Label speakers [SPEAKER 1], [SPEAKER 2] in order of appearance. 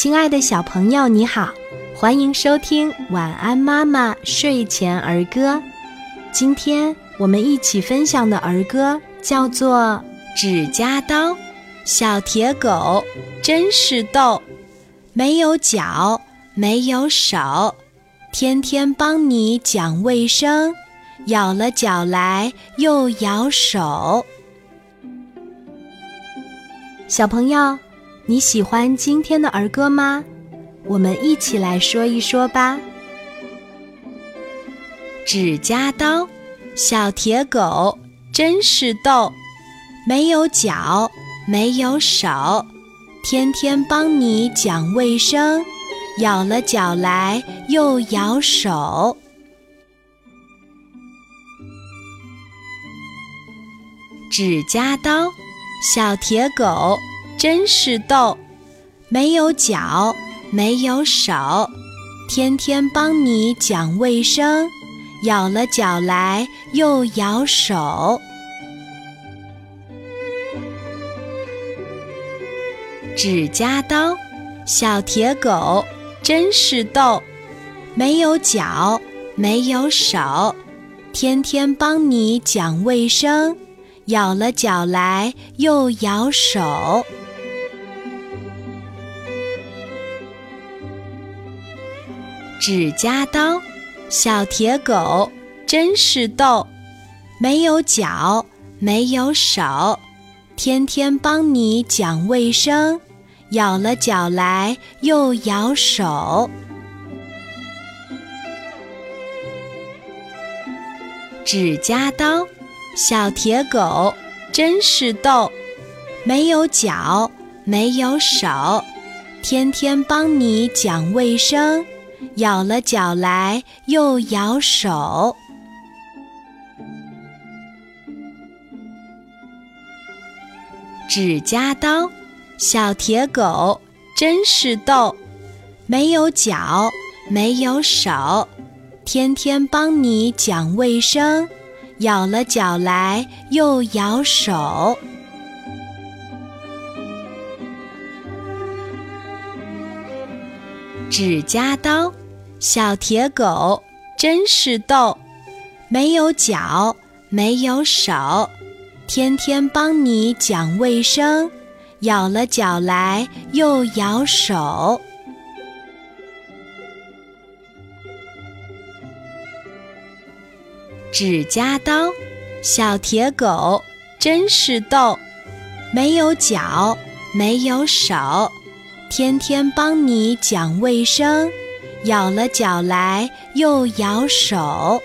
[SPEAKER 1] 亲爱的小朋友，你好，欢迎收听《晚安妈妈睡前儿歌》。今天我们一起分享的儿歌叫做《指甲刀》。小铁狗真是逗，没有脚，没有手，天天帮你讲卫生，咬了脚来又咬手。小朋友。你喜欢今天的儿歌吗？我们一起来说一说吧。指甲刀，小铁狗真是逗，没有脚，没有手，天天帮你讲卫生，咬了脚来又咬手。指甲刀，小铁狗。真是逗，没有脚，没有手，天天帮你讲卫生，咬了脚来又咬手。指甲刀，小铁狗真是逗，没有脚，没有手，天天帮你讲卫生，咬了脚来又咬手。指甲刀，小铁狗真是逗，没有脚，没有手，天天帮你讲卫生，咬了脚来又咬手。指甲刀，小铁狗真是逗，没有脚，没有手，天天帮你讲卫生。咬了脚来又咬手，指甲刀，小铁狗真是逗，没有脚，没有手，天天帮你讲卫生，咬了脚来又咬手。指甲刀，小铁狗真是逗，没有脚，没有手，天天帮你讲卫生，咬了脚来又咬手。指甲刀，小铁狗真是逗，没有脚，没有手。天天帮你讲卫生，咬了脚来又咬手。